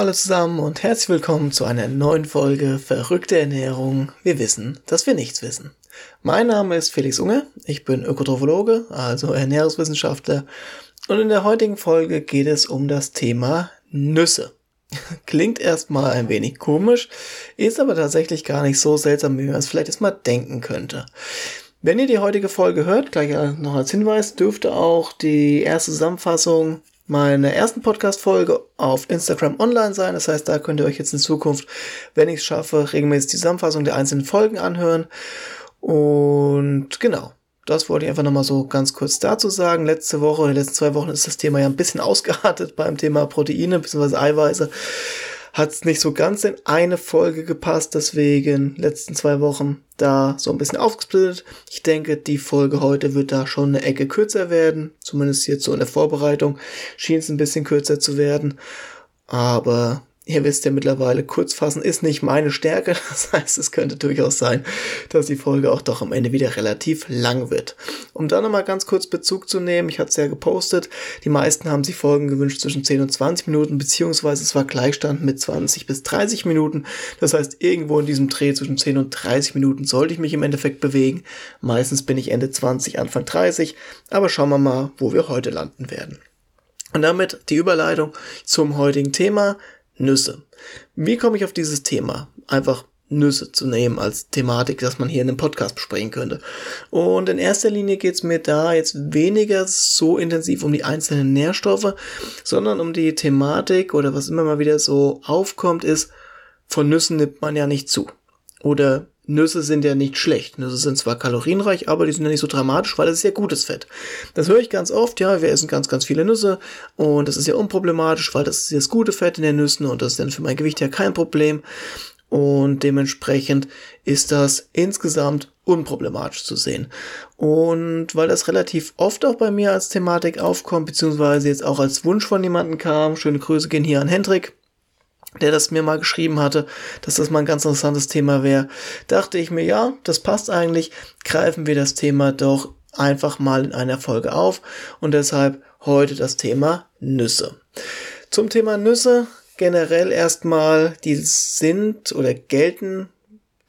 Alle zusammen und herzlich willkommen zu einer neuen Folge Verrückte Ernährung. Wir wissen, dass wir nichts wissen. Mein Name ist Felix Unge, ich bin Ökotrophologe, also Ernährungswissenschaftler und in der heutigen Folge geht es um das Thema Nüsse. Klingt erstmal ein wenig komisch, ist aber tatsächlich gar nicht so seltsam, wie man es vielleicht erstmal denken könnte. Wenn ihr die heutige Folge hört, gleich noch als Hinweis, dürfte auch die erste Zusammenfassung meiner ersten Podcast-Folge auf Instagram online sein. Das heißt, da könnt ihr euch jetzt in Zukunft, wenn ich es schaffe, regelmäßig die Zusammenfassung der einzelnen Folgen anhören. Und genau, das wollte ich einfach nochmal so ganz kurz dazu sagen. Letzte Woche, oder die letzten zwei Wochen ist das Thema ja ein bisschen ausgeartet beim Thema Proteine bzw. Eiweiße hat es nicht so ganz in eine Folge gepasst, deswegen letzten zwei Wochen da so ein bisschen aufgesplittet. Ich denke, die Folge heute wird da schon eine Ecke kürzer werden, zumindest jetzt so in der Vorbereitung schien es ein bisschen kürzer zu werden, aber Ihr wisst ja mittlerweile, kurzfassen ist nicht meine Stärke. Das heißt, es könnte durchaus sein, dass die Folge auch doch am Ende wieder relativ lang wird. Um da nochmal ganz kurz Bezug zu nehmen, ich hatte es ja gepostet, die meisten haben sich Folgen gewünscht zwischen 10 und 20 Minuten, beziehungsweise es war Gleichstand mit 20 bis 30 Minuten. Das heißt, irgendwo in diesem Dreh zwischen 10 und 30 Minuten sollte ich mich im Endeffekt bewegen. Meistens bin ich Ende 20, Anfang 30, aber schauen wir mal, wo wir heute landen werden. Und damit die Überleitung zum heutigen Thema, Nüsse. Wie komme ich auf dieses Thema? Einfach Nüsse zu nehmen als Thematik, dass man hier in einem Podcast besprechen könnte. Und in erster Linie geht es mir da jetzt weniger so intensiv um die einzelnen Nährstoffe, sondern um die Thematik oder was immer mal wieder so aufkommt, ist, von Nüssen nimmt man ja nicht zu. Oder Nüsse sind ja nicht schlecht. Nüsse sind zwar kalorienreich, aber die sind ja nicht so dramatisch, weil es ist ja gutes Fett. Das höre ich ganz oft, ja, wir essen ganz, ganz viele Nüsse und das ist ja unproblematisch, weil das ist das gute Fett in den Nüssen und das ist dann für mein Gewicht ja kein Problem. Und dementsprechend ist das insgesamt unproblematisch zu sehen. Und weil das relativ oft auch bei mir als Thematik aufkommt, beziehungsweise jetzt auch als Wunsch von jemandem kam, schöne Grüße gehen hier an Hendrik, der das mir mal geschrieben hatte, dass das mal ein ganz interessantes Thema wäre, dachte ich mir, ja, das passt eigentlich, greifen wir das Thema doch einfach mal in einer Folge auf. Und deshalb heute das Thema Nüsse. Zum Thema Nüsse generell erstmal, die sind oder gelten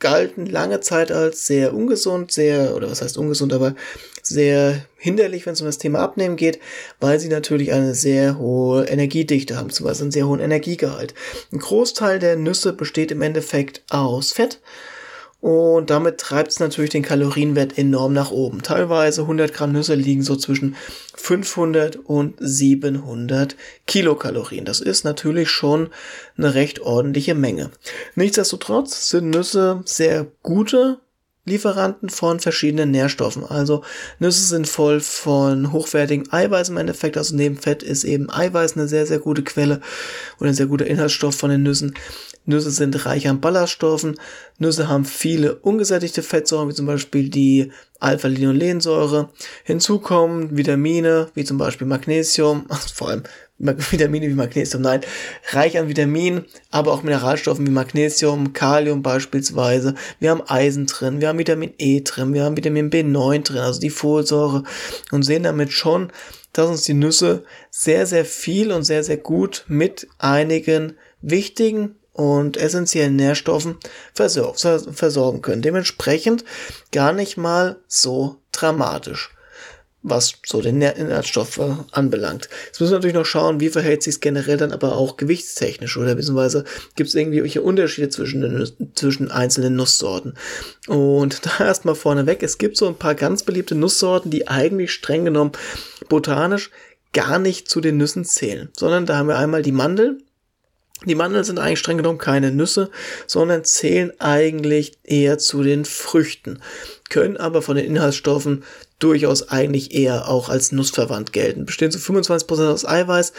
galten lange Zeit als sehr ungesund, sehr, oder was heißt ungesund, aber sehr hinderlich, wenn es um das Thema Abnehmen geht, weil sie natürlich eine sehr hohe Energiedichte haben, zum Beispiel einen sehr hohen Energiegehalt. Ein Großteil der Nüsse besteht im Endeffekt aus Fett und damit treibt es natürlich den Kalorienwert enorm nach oben. Teilweise 100 Gramm Nüsse liegen so zwischen 500 und 700 Kilokalorien. Das ist natürlich schon eine recht ordentliche Menge. Nichtsdestotrotz sind Nüsse sehr gute Lieferanten von verschiedenen Nährstoffen. Also Nüsse sind voll von hochwertigem Eiweiß im Endeffekt. Also neben Fett ist eben Eiweiß eine sehr, sehr gute Quelle oder ein sehr guter Inhaltsstoff von den Nüssen. Nüsse sind reich an Ballaststoffen. Nüsse haben viele ungesättigte Fettsäuren, wie zum Beispiel die Alpha-Linolensäure. Hinzu kommen Vitamine, wie zum Beispiel Magnesium, vor allem Vitamine wie Magnesium, nein, reich an Vitaminen, aber auch Mineralstoffen wie Magnesium, Kalium beispielsweise. Wir haben Eisen drin, wir haben Vitamin E drin, wir haben Vitamin B9 drin, also die Folsäure und sehen damit schon, dass uns die Nüsse sehr, sehr viel und sehr, sehr gut mit einigen wichtigen und essentiellen Nährstoffen versorgen können. Dementsprechend gar nicht mal so dramatisch, was so den Inhaltsstoff anbelangt. Jetzt müssen wir natürlich noch schauen, wie verhält sich es generell dann aber auch gewichtstechnisch oder beziehungsweise gibt es irgendwie welche Unterschiede zwischen, den, zwischen einzelnen Nusssorten. Und da erstmal vorneweg, es gibt so ein paar ganz beliebte Nusssorten, die eigentlich streng genommen botanisch gar nicht zu den Nüssen zählen, sondern da haben wir einmal die Mandel, die Mandeln sind eigentlich streng genommen keine Nüsse, sondern zählen eigentlich eher zu den Früchten, können aber von den Inhaltsstoffen durchaus eigentlich eher auch als nussverwandt gelten. Bestehen zu 25% aus Eiweiß,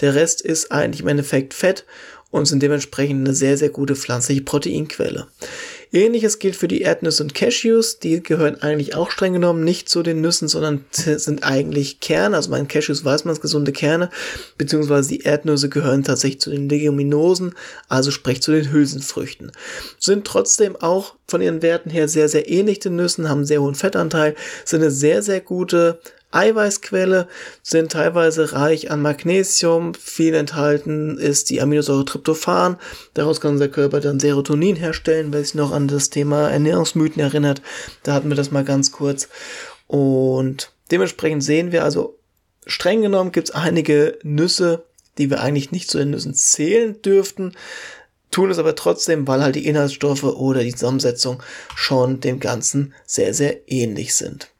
der Rest ist eigentlich im Endeffekt Fett und sind dementsprechend eine sehr, sehr gute pflanzliche Proteinquelle. Ähnliches gilt für die Erdnüsse und Cashews. Die gehören eigentlich auch streng genommen nicht zu den Nüssen, sondern sind eigentlich Kerne. Also bei Cashews weiß man es, gesunde Kerne. Beziehungsweise die Erdnüsse gehören tatsächlich zu den Leguminosen, also sprich zu den Hülsenfrüchten. Sind trotzdem auch von ihren Werten her sehr, sehr ähnlich den Nüssen, haben einen sehr hohen Fettanteil, sind eine sehr, sehr gute Eiweißquelle, sind teilweise reich an Magnesium, viel enthalten ist die Aminosäure Tryptophan, daraus kann unser Körper dann Serotonin herstellen, wer sich noch an das Thema Ernährungsmythen erinnert, da hatten wir das mal ganz kurz. Und dementsprechend sehen wir also, streng genommen gibt es einige Nüsse, die wir eigentlich nicht zu den Nüssen zählen dürften, tun es aber trotzdem, weil halt die Inhaltsstoffe oder die Zusammensetzung schon dem Ganzen sehr, sehr ähnlich sind.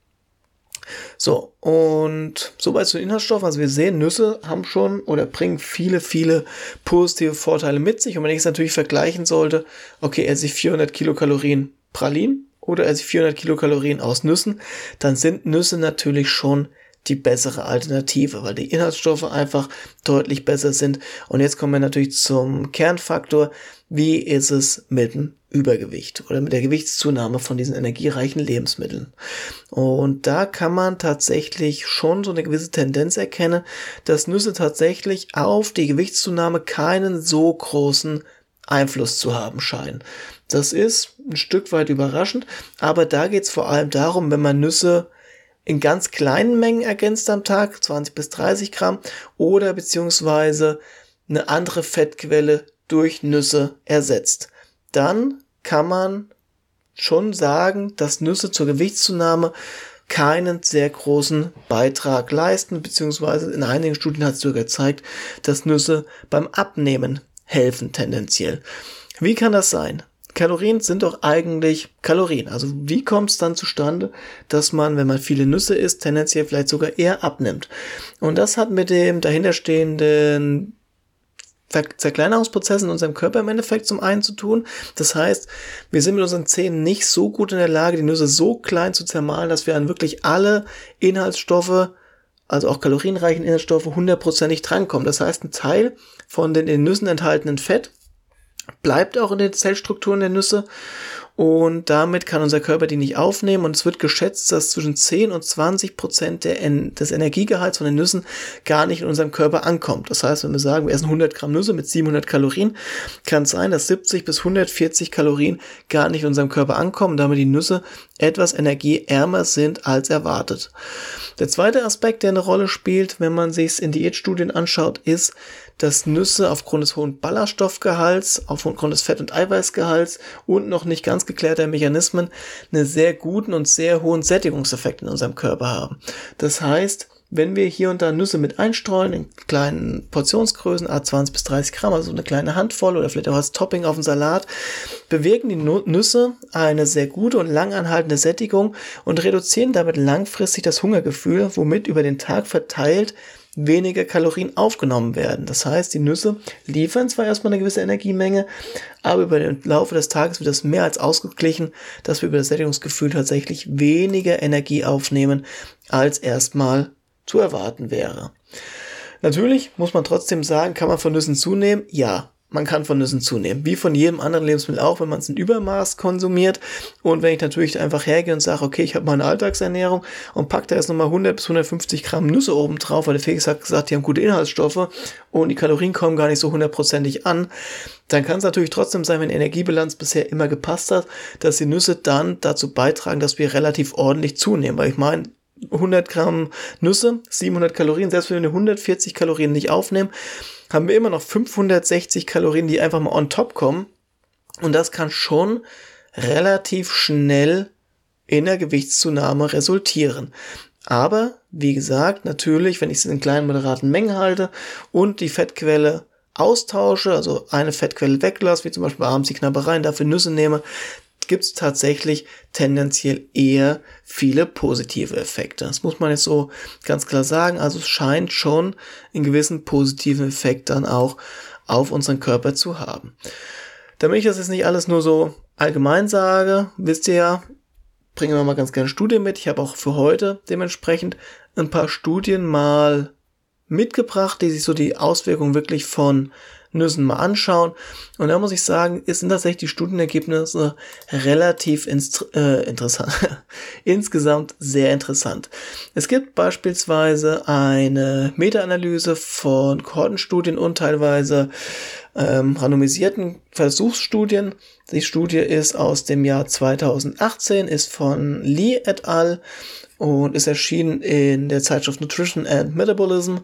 So, und soweit zu den Inhaltsstoffen. Also wir sehen, Nüsse haben schon oder bringen viele, viele positive Vorteile mit sich. Und wenn ich es natürlich vergleichen sollte, okay, esse ich 400 Kilokalorien Pralin oder esse ich 400 Kilokalorien aus Nüssen, dann sind Nüsse natürlich schon die bessere Alternative, weil die Inhaltsstoffe einfach deutlich besser sind. Und jetzt kommen wir natürlich zum Kernfaktor. Wie ist es mit dem Übergewicht oder mit der Gewichtszunahme von diesen energiereichen Lebensmitteln? Und da kann man tatsächlich schon so eine gewisse Tendenz erkennen, dass Nüsse tatsächlich auf die Gewichtszunahme keinen so großen Einfluss zu haben scheinen. Das ist ein Stück weit überraschend, aber da geht es vor allem darum, wenn man Nüsse in ganz kleinen Mengen ergänzt am Tag, 20 bis 30 Gramm, oder beziehungsweise eine andere Fettquelle durch Nüsse ersetzt. Dann kann man schon sagen, dass Nüsse zur Gewichtszunahme keinen sehr großen Beitrag leisten, beziehungsweise in einigen Studien hat es sogar gezeigt, dass Nüsse beim Abnehmen helfen tendenziell. Wie kann das sein? Kalorien sind doch eigentlich Kalorien. Also wie kommt es dann zustande, dass man, wenn man viele Nüsse isst, tendenziell vielleicht sogar eher abnimmt? Und das hat mit dem dahinterstehenden Zerkleinerungsprozess in unserem Körper im Endeffekt zum einen zu tun. Das heißt, wir sind mit unseren Zähnen nicht so gut in der Lage, die Nüsse so klein zu zermahlen, dass wir an wirklich alle Inhaltsstoffe, also auch kalorienreichen Inhaltsstoffe, hundertprozentig drankommen. Das heißt, ein Teil von den in Nüssen enthaltenen Fett bleibt auch in den Zellstrukturen der Nüsse und damit kann unser Körper die nicht aufnehmen und es wird geschätzt, dass zwischen 10 und 20 Prozent des Energiegehalts von den Nüssen gar nicht in unserem Körper ankommt. Das heißt, wenn wir sagen, wir essen 100 Gramm Nüsse mit 700 Kalorien, kann es sein, dass 70 bis 140 Kalorien gar nicht in unserem Körper ankommen, damit die Nüsse etwas energieärmer sind als erwartet. Der zweite Aspekt, der eine Rolle spielt, wenn man sich es in Diätstudien anschaut, ist, dass Nüsse aufgrund des hohen Ballaststoffgehalts, aufgrund des Fett- und Eiweißgehalts und noch nicht ganz geklärter Mechanismen einen sehr guten und sehr hohen Sättigungseffekt in unserem Körper haben. Das heißt, wenn wir hier und da Nüsse mit einstreuen, in kleinen Portionsgrößen, A20 bis 30 Gramm, also eine kleine Handvoll oder vielleicht auch als Topping auf den Salat, bewirken die Nüsse eine sehr gute und langanhaltende Sättigung und reduzieren damit langfristig das Hungergefühl, womit über den Tag verteilt weniger Kalorien aufgenommen werden. Das heißt, die Nüsse liefern zwar erstmal eine gewisse Energiemenge, aber über den Laufe des Tages wird das mehr als ausgeglichen, dass wir über das Sättigungsgefühl tatsächlich weniger Energie aufnehmen, als erstmal zu erwarten wäre. Natürlich muss man trotzdem sagen, kann man von Nüssen zunehmen? Ja, man kann von Nüssen zunehmen. Wie von jedem anderen Lebensmittel auch, wenn man es in Übermaß konsumiert. Und wenn ich natürlich einfach hergehe und sage, okay, ich habe meine Alltagsernährung und packe da jetzt nochmal 100 bis 150 Gramm Nüsse oben drauf, weil der Felix hat gesagt, die haben gute Inhaltsstoffe und die Kalorien kommen gar nicht so hundertprozentig an, dann kann es natürlich trotzdem sein, wenn Energiebilanz bisher immer gepasst hat, dass die Nüsse dann dazu beitragen, dass wir relativ ordentlich zunehmen. Weil ich meine, 100 Gramm Nüsse, 700 Kalorien, selbst wenn wir 140 Kalorien nicht aufnehmen, haben wir immer noch 560 Kalorien, die einfach mal on top kommen. Und das kann schon relativ schnell in der Gewichtszunahme resultieren. Aber, wie gesagt, natürlich, wenn ich es in kleinen, moderaten Mengen halte und die Fettquelle austausche, also eine Fettquelle weglasse, wie zum Beispiel abends die Knabbereien, dafür Nüsse nehme, gibt es tatsächlich tendenziell eher viele positive Effekte. Das muss man jetzt so ganz klar sagen. Also es scheint schon einen gewissen positiven Effekt dann auch auf unseren Körper zu haben. Damit ich das jetzt nicht alles nur so allgemein sage, wisst ihr ja, bringen wir mal ganz gerne Studien mit. Ich habe auch für heute dementsprechend ein paar Studien mal mitgebracht, die sich so die Auswirkungen wirklich von Nüssen mal anschauen. Und da muss ich sagen, sind tatsächlich die Studienergebnisse relativ äh, interessant. Insgesamt sehr interessant. Es gibt beispielsweise eine Meta-Analyse von Kohortenstudien und teilweise ähm, randomisierten Versuchsstudien. Die Studie ist aus dem Jahr 2018, ist von Lee et al. und ist erschienen in der Zeitschrift Nutrition and Metabolism.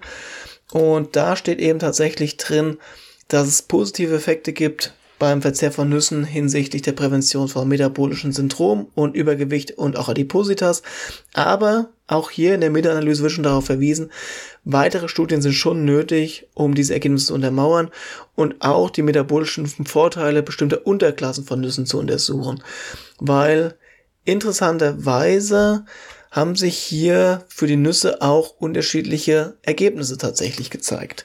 Und da steht eben tatsächlich drin, dass es positive Effekte gibt beim Verzehr von Nüssen hinsichtlich der Prävention von metabolischen Syndrom und Übergewicht und auch Adipositas. Aber auch hier in der Meta-Analyse wird schon darauf verwiesen, weitere Studien sind schon nötig, um diese Ergebnisse zu untermauern und auch die metabolischen Vorteile bestimmter Unterklassen von Nüssen zu untersuchen. Weil interessanterweise haben sich hier für die Nüsse auch unterschiedliche Ergebnisse tatsächlich gezeigt.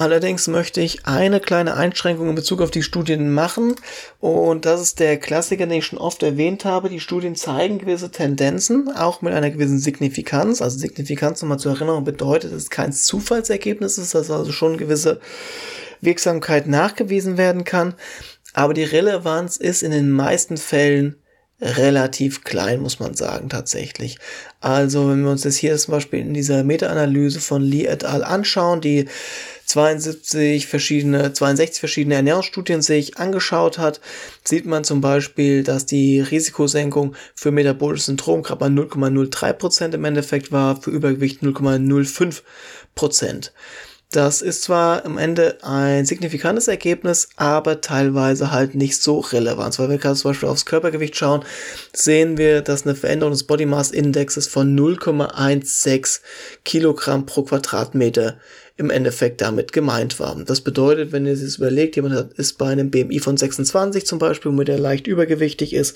Allerdings möchte ich eine kleine Einschränkung in Bezug auf die Studien machen. Und das ist der Klassiker, den ich schon oft erwähnt habe. Die Studien zeigen gewisse Tendenzen, auch mit einer gewissen Signifikanz. Also Signifikanz nochmal zur Erinnerung bedeutet, dass es kein Zufallsergebnis ist, dass also schon gewisse Wirksamkeit nachgewiesen werden kann. Aber die Relevanz ist in den meisten Fällen relativ klein, muss man sagen, tatsächlich. Also, wenn wir uns das hier zum Beispiel in dieser Meta-Analyse von Lee et al. anschauen, die 72 verschiedene, 62 verschiedene Ernährungsstudien sich angeschaut hat, sieht man zum Beispiel, dass die Risikosenkung für metabolisches Syndrom gerade bei 0,03 Prozent im Endeffekt war, für Übergewicht 0,05 Prozent. Das ist zwar am Ende ein signifikantes Ergebnis, aber teilweise halt nicht so relevant. Weil wir gerade zum Beispiel aufs Körpergewicht schauen, sehen wir, dass eine Veränderung des Body Mass Indexes von 0,16 Kilogramm pro Quadratmeter im Endeffekt damit gemeint war. Das bedeutet, wenn ihr es überlegt, jemand ist bei einem BMI von 26 zum Beispiel, womit er leicht übergewichtig ist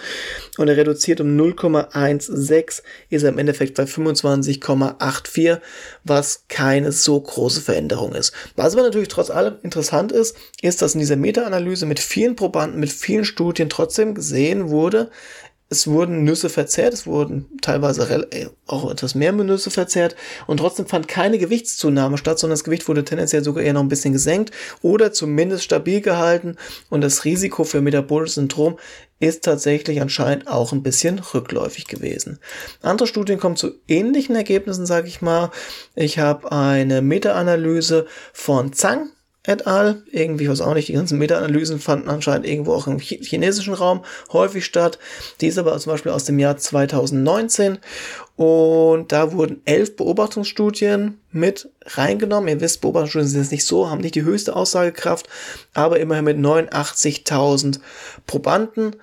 und er reduziert um 0,16, ist er im Endeffekt bei 25,84, was keine so große Veränderung ist. Was aber natürlich trotz allem interessant ist, ist, dass in dieser Meta-Analyse mit vielen Probanden, mit vielen Studien trotzdem gesehen wurde, es wurden Nüsse verzehrt, es wurden teilweise äh, auch etwas mehr Nüsse verzehrt und trotzdem fand keine Gewichtszunahme statt, sondern das Gewicht wurde tendenziell sogar eher noch ein bisschen gesenkt oder zumindest stabil gehalten und das Risiko für metabolisches Syndrom ist tatsächlich anscheinend auch ein bisschen rückläufig gewesen. Andere Studien kommen zu ähnlichen Ergebnissen, sage ich mal. Ich habe eine Meta-Analyse von Zhang et al. Irgendwie, was auch nicht, die ganzen Meta-Analysen fanden anscheinend irgendwo auch im chinesischen Raum häufig statt. Die ist aber zum Beispiel aus dem Jahr 2019 und da wurden elf Beobachtungsstudien mit reingenommen. Ihr wisst, Beobachtungsstudien sind jetzt nicht so, haben nicht die höchste Aussagekraft, aber immerhin mit 89.000 Probanden.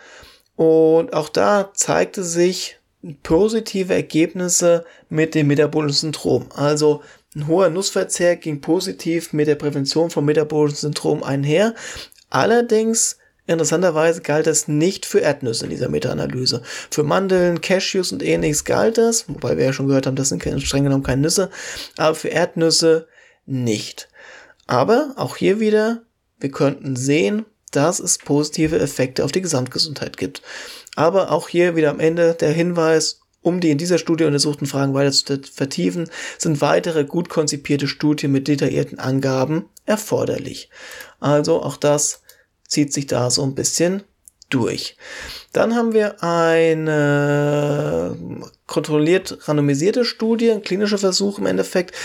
Und auch da zeigte sich positive Ergebnisse mit dem metabolischen Syndrom. Also ein hoher Nussverzehr ging positiv mit der Prävention von metabolischen Syndrom einher. Allerdings Interessanterweise galt das nicht für Erdnüsse in dieser Meta-Analyse. Für Mandeln, Cashews und ähnliches galt das, wobei wir ja schon gehört haben, das sind streng genommen keine Nüsse, aber für Erdnüsse nicht. Aber auch hier wieder, wir könnten sehen, dass es positive Effekte auf die Gesamtgesundheit gibt. Aber auch hier wieder am Ende der Hinweis, um die in dieser Studie untersuchten Fragen weiter zu vertiefen, sind weitere gut konzipierte Studien mit detaillierten Angaben erforderlich. Also auch das zieht sich da so ein bisschen durch. Dann haben wir eine kontrolliert randomisierte Studie, ein klinischer Versuch im Endeffekt.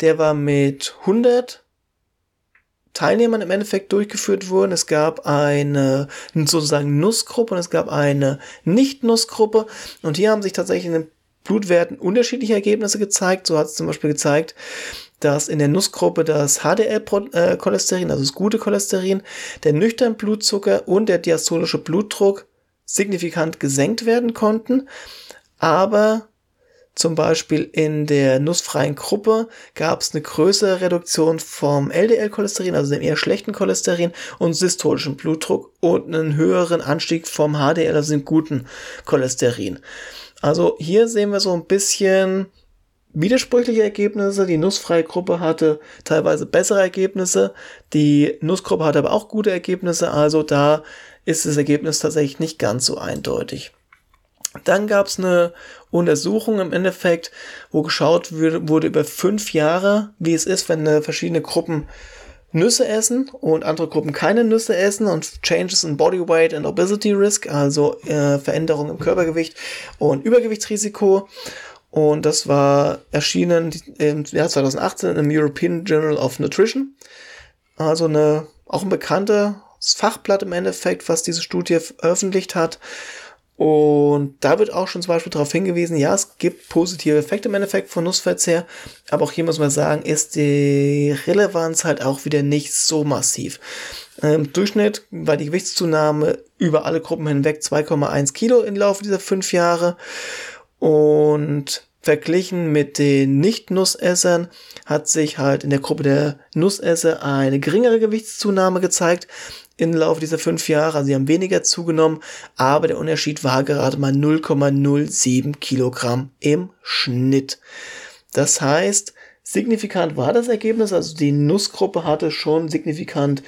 Der war mit 100 Teilnehmern im Endeffekt durchgeführt wurden. Es gab eine sozusagen Nussgruppe und es gab eine Nicht-Nussgruppe. Und hier haben sich tatsächlich in den Blutwerten unterschiedliche Ergebnisse gezeigt. So hat es zum Beispiel gezeigt, dass in der Nussgruppe das HDL-Cholesterin, also das gute Cholesterin, der nüchtern Blutzucker und der diastolische Blutdruck signifikant gesenkt werden konnten. Aber zum Beispiel in der nussfreien Gruppe gab es eine größere Reduktion vom LDL-Cholesterin, also dem eher schlechten Cholesterin und systolischen Blutdruck und einen höheren Anstieg vom HDL, also dem guten Cholesterin. Also hier sehen wir so ein bisschen widersprüchliche Ergebnisse. Die nussfreie Gruppe hatte teilweise bessere Ergebnisse. Die Nussgruppe hatte aber auch gute Ergebnisse. Also da ist das Ergebnis tatsächlich nicht ganz so eindeutig. Dann gab es eine Untersuchung im Endeffekt, wo geschaut wurde über fünf Jahre, wie es ist, wenn verschiedene Gruppen Nüsse essen und andere Gruppen keine Nüsse essen und Changes in Body Weight and Obesity Risk, also äh, Veränderungen im Körpergewicht und Übergewichtsrisiko. Und das war erschienen im Jahr 2018 im European Journal of Nutrition. also eine, auch ein bekanntes Fachblatt im Endeffekt, was diese Studie veröffentlicht hat. Und da wird auch schon zum Beispiel darauf hingewiesen, ja, es gibt positive Effekte im Endeffekt von Nussverzehr, aber auch hier muss man sagen, ist die Relevanz halt auch wieder nicht so massiv. Im Durchschnitt war die Gewichtszunahme über alle Gruppen hinweg 2,1 Kilo im Laufe dieser fünf Jahre und verglichen mit den Nicht-Nussessern hat sich halt in der Gruppe der Nussesser eine geringere Gewichtszunahme gezeigt im Laufe dieser fünf Jahre. Also sie haben weniger zugenommen, aber der Unterschied war gerade mal 0,07 Kilogramm im Schnitt. Das heißt, signifikant war das Ergebnis, also die Nussgruppe hatte schon signifikant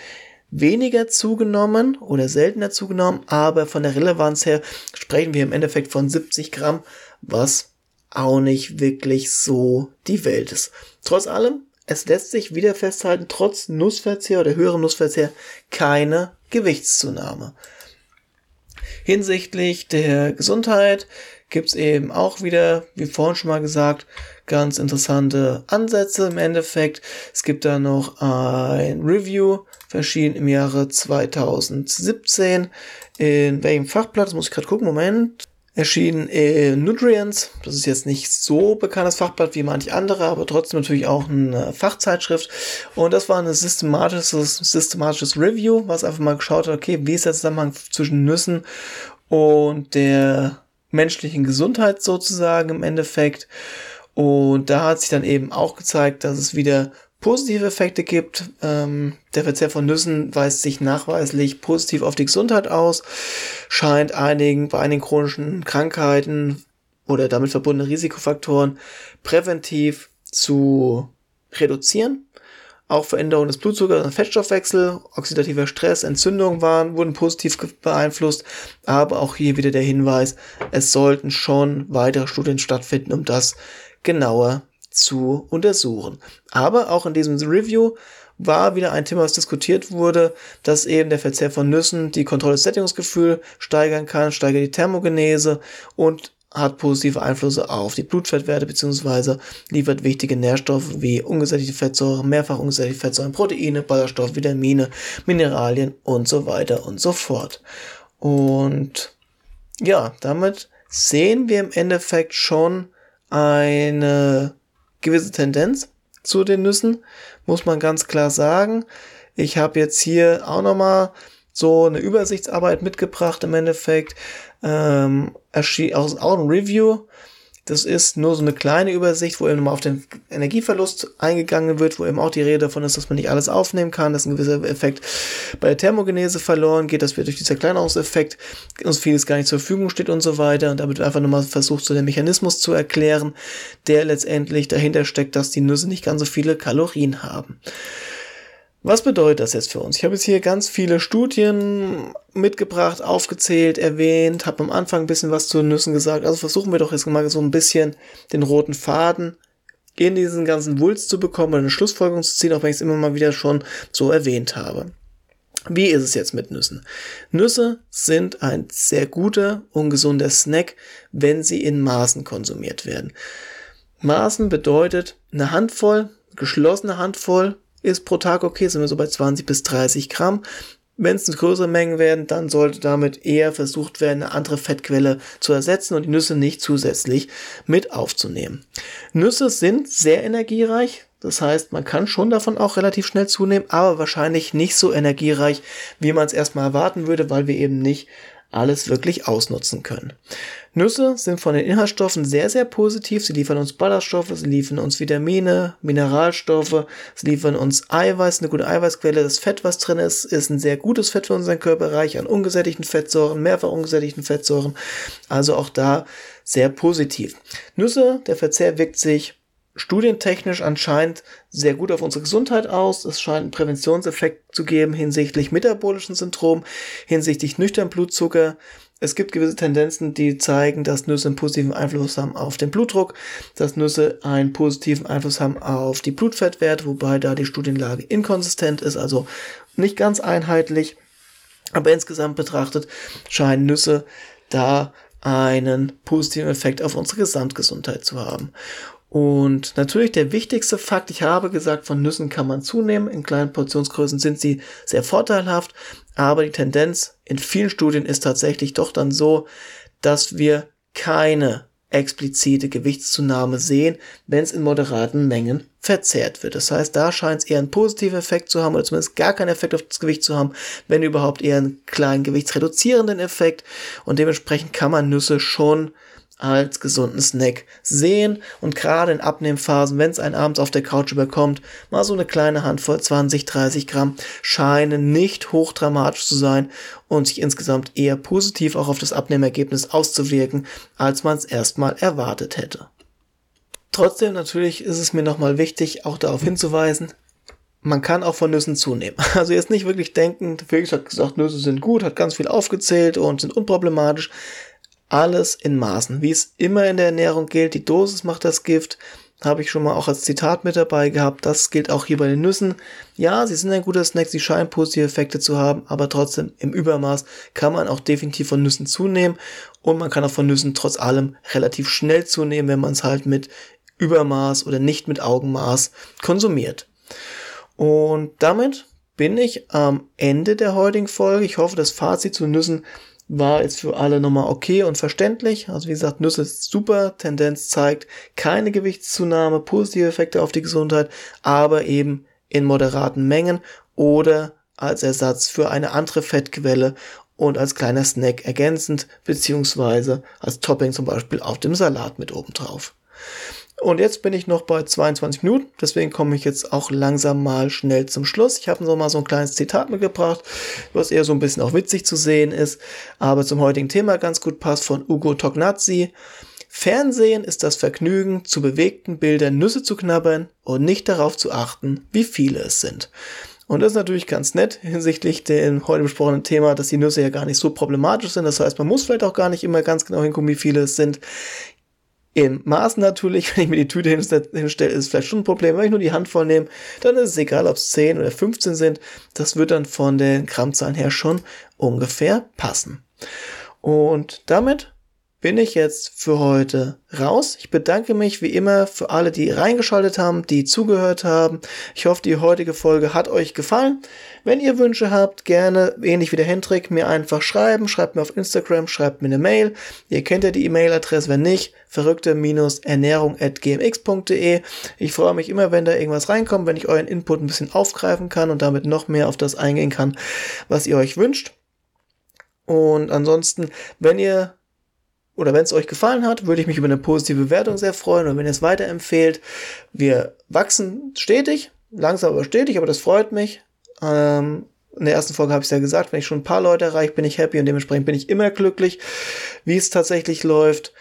weniger zugenommen oder seltener zugenommen, aber von der Relevanz her sprechen wir im Endeffekt von 70 Gramm, was auch nicht wirklich so die Welt ist. Trotz allem, es lässt sich wieder festhalten, trotz Nussverzehr oder höherem Nussverzehr keine Gewichtszunahme. Hinsichtlich der Gesundheit gibt's eben auch wieder, wie vorhin schon mal gesagt, ganz interessante Ansätze im Endeffekt. Es gibt da noch ein Review, verschieden im Jahre 2017. In welchem Fachblatt? Das muss ich gerade gucken. Moment erschienen in Nutrients. Das ist jetzt nicht so bekanntes Fachblatt wie manche andere, aber trotzdem natürlich auch eine Fachzeitschrift. Und das war ein systematisches, systematisches Review, was einfach mal geschaut hat, okay, wie ist der Zusammenhang zwischen Nüssen und der menschlichen Gesundheit sozusagen im Endeffekt. Und da hat sich dann eben auch gezeigt, dass es wieder positive Effekte gibt. Ähm, der Verzehr von Nüssen weist sich nachweislich positiv auf die Gesundheit aus, scheint einigen, bei einigen chronischen Krankheiten oder damit verbundene Risikofaktoren präventiv zu reduzieren. Auch Veränderungen des Blutzuckers und Fettstoffwechsel, oxidativer Stress, Entzündungen waren, wurden positiv beeinflusst. Aber auch hier wieder der Hinweis, es sollten schon weitere Studien stattfinden, um das genauer zu untersuchen. Aber auch in diesem Review war wieder ein Thema, was diskutiert wurde, dass eben der Verzehr von Nüssen die Kontrolle des Sättigungsgefühls steigern kann, steigert die Thermogenese und hat positive Einflüsse auf die Blutfettwerte beziehungsweise liefert wichtige Nährstoffe wie ungesättigte Fettsäuren, mehrfach ungesättigte Fettsäuren, Proteine, Ballaststoffe, Vitamine, Mineralien und so weiter und so fort. Und ja, damit sehen wir im Endeffekt schon eine gewisse Tendenz zu den Nüssen, muss man ganz klar sagen. Ich habe jetzt hier auch nochmal so eine Übersichtsarbeit mitgebracht im Endeffekt. Ähm, auch, auch ein Review das ist nur so eine kleine Übersicht, wo eben mal auf den Energieverlust eingegangen wird, wo eben auch die Rede davon ist, dass man nicht alles aufnehmen kann, dass ein gewisser Effekt bei der Thermogenese verloren geht, dass wir durch dieser Kleinerungseffekt uns vieles gar nicht zur Verfügung steht und so weiter. Und damit einfach nochmal versucht, so den Mechanismus zu erklären, der letztendlich dahinter steckt, dass die Nüsse nicht ganz so viele Kalorien haben. Was bedeutet das jetzt für uns? Ich habe jetzt hier ganz viele Studien mitgebracht, aufgezählt, erwähnt, habe am Anfang ein bisschen was zu Nüssen gesagt. Also versuchen wir doch jetzt mal so ein bisschen den roten Faden in diesen ganzen Wulst zu bekommen und eine Schlussfolgerung zu ziehen, auch wenn ich es immer mal wieder schon so erwähnt habe. Wie ist es jetzt mit Nüssen? Nüsse sind ein sehr guter und gesunder Snack, wenn sie in Maßen konsumiert werden. Maßen bedeutet eine Handvoll, geschlossene Handvoll ist pro Tag okay, sind wir so bei 20 bis 30 Gramm. Wenn es größere Mengen werden, dann sollte damit eher versucht werden, eine andere Fettquelle zu ersetzen und die Nüsse nicht zusätzlich mit aufzunehmen. Nüsse sind sehr energiereich, das heißt, man kann schon davon auch relativ schnell zunehmen, aber wahrscheinlich nicht so energiereich, wie man es erstmal erwarten würde, weil wir eben nicht alles wirklich ausnutzen können. Nüsse sind von den Inhaltsstoffen sehr, sehr positiv. Sie liefern uns Ballaststoffe, sie liefern uns Vitamine, Mineralstoffe, sie liefern uns Eiweiß, eine gute Eiweißquelle. Das Fett, was drin ist, ist ein sehr gutes Fett für unseren Körper, reich an ungesättigten Fettsäuren, mehrfach ungesättigten Fettsäuren. Also auch da sehr positiv. Nüsse, der Verzehr wirkt sich studientechnisch anscheinend sehr gut auf unsere Gesundheit aus. Es scheint einen Präventionseffekt zu geben hinsichtlich metabolischen Syndrom, hinsichtlich nüchtern Blutzucker. Es gibt gewisse Tendenzen, die zeigen, dass Nüsse einen positiven Einfluss haben auf den Blutdruck, dass Nüsse einen positiven Einfluss haben auf die Blutfettwerte, wobei da die Studienlage inkonsistent ist, also nicht ganz einheitlich. Aber insgesamt betrachtet scheinen Nüsse da einen positiven Effekt auf unsere Gesamtgesundheit zu haben. Und natürlich der wichtigste Fakt, ich habe gesagt, von Nüssen kann man zunehmen. In kleinen Portionsgrößen sind sie sehr vorteilhaft. Aber die Tendenz in vielen Studien ist tatsächlich doch dann so, dass wir keine explizite Gewichtszunahme sehen, wenn es in moderaten Mengen verzehrt wird. Das heißt, da scheint es eher einen positiven Effekt zu haben oder zumindest gar keinen Effekt auf das Gewicht zu haben, wenn überhaupt eher einen kleinen gewichtsreduzierenden Effekt und dementsprechend kann man Nüsse schon als gesunden Snack sehen und gerade in Abnehmphasen, wenn es einen abends auf der Couch überkommt, mal so eine kleine Handvoll 20, 30 Gramm scheinen nicht hochdramatisch zu sein und sich insgesamt eher positiv auch auf das Abnehmergebnis auszuwirken, als man es erstmal erwartet hätte. Trotzdem natürlich ist es mir nochmal wichtig, auch darauf hinzuweisen, man kann auch von Nüssen zunehmen. Also jetzt nicht wirklich denken, Felix hat gesagt, Nüsse sind gut, hat ganz viel aufgezählt und sind unproblematisch alles in Maßen. Wie es immer in der Ernährung gilt, die Dosis macht das Gift. Habe ich schon mal auch als Zitat mit dabei gehabt. Das gilt auch hier bei den Nüssen. Ja, sie sind ein guter Snack, sie scheinen positive Effekte zu haben, aber trotzdem im Übermaß kann man auch definitiv von Nüssen zunehmen und man kann auch von Nüssen trotz allem relativ schnell zunehmen, wenn man es halt mit Übermaß oder nicht mit Augenmaß konsumiert. Und damit bin ich am Ende der heutigen Folge. Ich hoffe, das Fazit zu Nüssen war jetzt für alle nochmal okay und verständlich. Also wie gesagt, Nüsse ist super, Tendenz zeigt keine Gewichtszunahme, positive Effekte auf die Gesundheit, aber eben in moderaten Mengen oder als Ersatz für eine andere Fettquelle und als kleiner Snack ergänzend, beziehungsweise als Topping zum Beispiel auf dem Salat mit oben drauf. Und jetzt bin ich noch bei 22 Minuten, deswegen komme ich jetzt auch langsam mal schnell zum Schluss. Ich habe noch mal so ein kleines Zitat mitgebracht, was eher so ein bisschen auch witzig zu sehen ist, aber zum heutigen Thema ganz gut passt von Ugo Tognazzi. Fernsehen ist das Vergnügen, zu bewegten Bildern Nüsse zu knabbern und nicht darauf zu achten, wie viele es sind. Und das ist natürlich ganz nett hinsichtlich dem heute besprochenen Thema, dass die Nüsse ja gar nicht so problematisch sind. Das heißt, man muss vielleicht auch gar nicht immer ganz genau hingucken, wie viele es sind. Im Maß natürlich, wenn ich mir die Tüte hinstelle, ist vielleicht schon ein Problem. Wenn ich nur die Handvoll nehme, dann ist es egal, ob es 10 oder 15 sind. Das wird dann von den Grammzahlen her schon ungefähr passen. Und damit bin ich jetzt für heute raus. Ich bedanke mich wie immer für alle, die reingeschaltet haben, die zugehört haben. Ich hoffe, die heutige Folge hat euch gefallen. Wenn ihr Wünsche habt, gerne, ähnlich wie der Hendrik, mir einfach schreiben. Schreibt mir auf Instagram, schreibt mir eine Mail. Ihr kennt ja die E-Mail-Adresse, wenn nicht, verrückte-ernährung.gmx.de. Ich freue mich immer, wenn da irgendwas reinkommt, wenn ich euren Input ein bisschen aufgreifen kann und damit noch mehr auf das eingehen kann, was ihr euch wünscht. Und ansonsten, wenn ihr oder wenn es euch gefallen hat, würde ich mich über eine positive Bewertung sehr freuen und wenn ihr es weiterempfehlt. Wir wachsen stetig, langsam aber stetig, aber das freut mich. Ähm, in der ersten Folge habe ich es ja gesagt, wenn ich schon ein paar Leute erreiche, bin ich happy und dementsprechend bin ich immer glücklich, wie es tatsächlich läuft.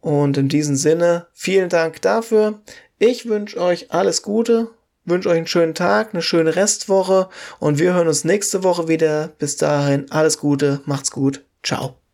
Und in diesem Sinne, vielen Dank dafür. Ich wünsche euch alles Gute, wünsche euch einen schönen Tag, eine schöne Restwoche und wir hören uns nächste Woche wieder. Bis dahin, alles Gute, macht's gut, ciao.